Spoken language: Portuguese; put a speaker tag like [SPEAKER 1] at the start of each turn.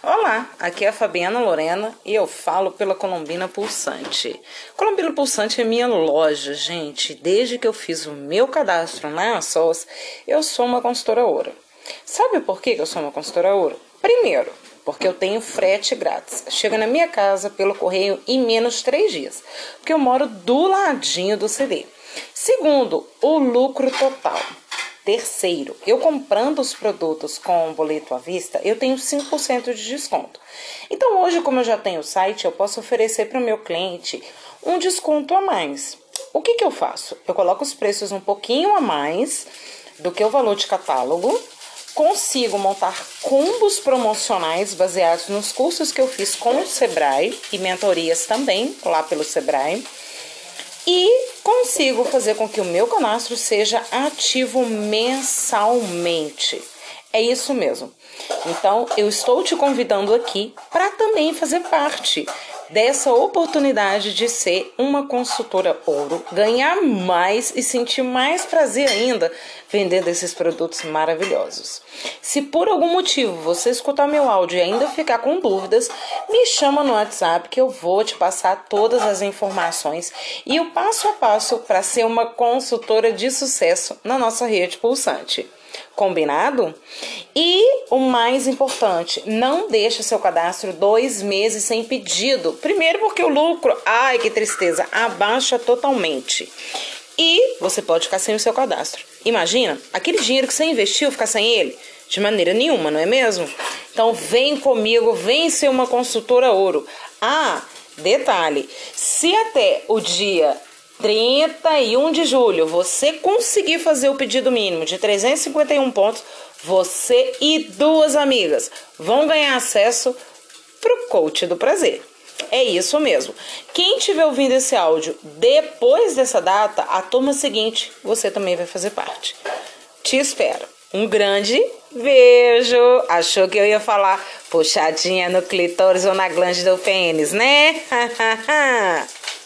[SPEAKER 1] Olá, aqui é a Fabiana Lorena e eu falo pela Colombina Pulsante. Colombina Pulsante é minha loja, gente. Desde que eu fiz o meu cadastro na ASOS, eu sou uma consultora ouro. Sabe por que eu sou uma consultora ouro? Primeiro, porque eu tenho frete grátis. Chega na minha casa pelo correio em menos três dias, porque eu moro do ladinho do CD. Segundo, o lucro total. Terceiro, eu comprando os produtos com boleto à vista, eu tenho 5% de desconto. Então, hoje, como eu já tenho o site, eu posso oferecer para o meu cliente um desconto a mais. O que, que eu faço? Eu coloco os preços um pouquinho a mais do que o valor de catálogo, consigo montar combos promocionais baseados nos cursos que eu fiz com o Sebrae e mentorias também lá pelo Sebrae e consigo fazer com que o meu cadastro seja ativo mensalmente. É isso mesmo. Então, eu estou te convidando aqui para também fazer parte dessa oportunidade de ser uma consultora ouro, ganhar mais e sentir mais prazer ainda vendendo esses produtos maravilhosos. Se por algum motivo você escutar meu áudio e ainda ficar com dúvidas, me chama no WhatsApp que eu vou te passar todas as informações e o passo a passo para ser uma consultora de sucesso na nossa rede pulsante. Combinado? E o mais importante, não deixe seu cadastro dois meses sem pedido. Primeiro, porque o lucro, ai que tristeza, abaixa totalmente. E você pode ficar sem o seu cadastro. Imagina, aquele dinheiro que você investiu, ficar sem ele? De maneira nenhuma, não é mesmo? Então vem comigo, vem ser uma consultora ouro. Ah, detalhe, se até o dia 31 de julho você conseguir fazer o pedido mínimo de 351 pontos, você e duas amigas vão ganhar acesso para o coach do prazer. É isso mesmo. Quem estiver ouvindo esse áudio depois dessa data, a turma seguinte, você também vai fazer parte. Te espero. Um grande beijo. Achou que eu ia falar puxadinha no clitóris ou na glande do pênis, né?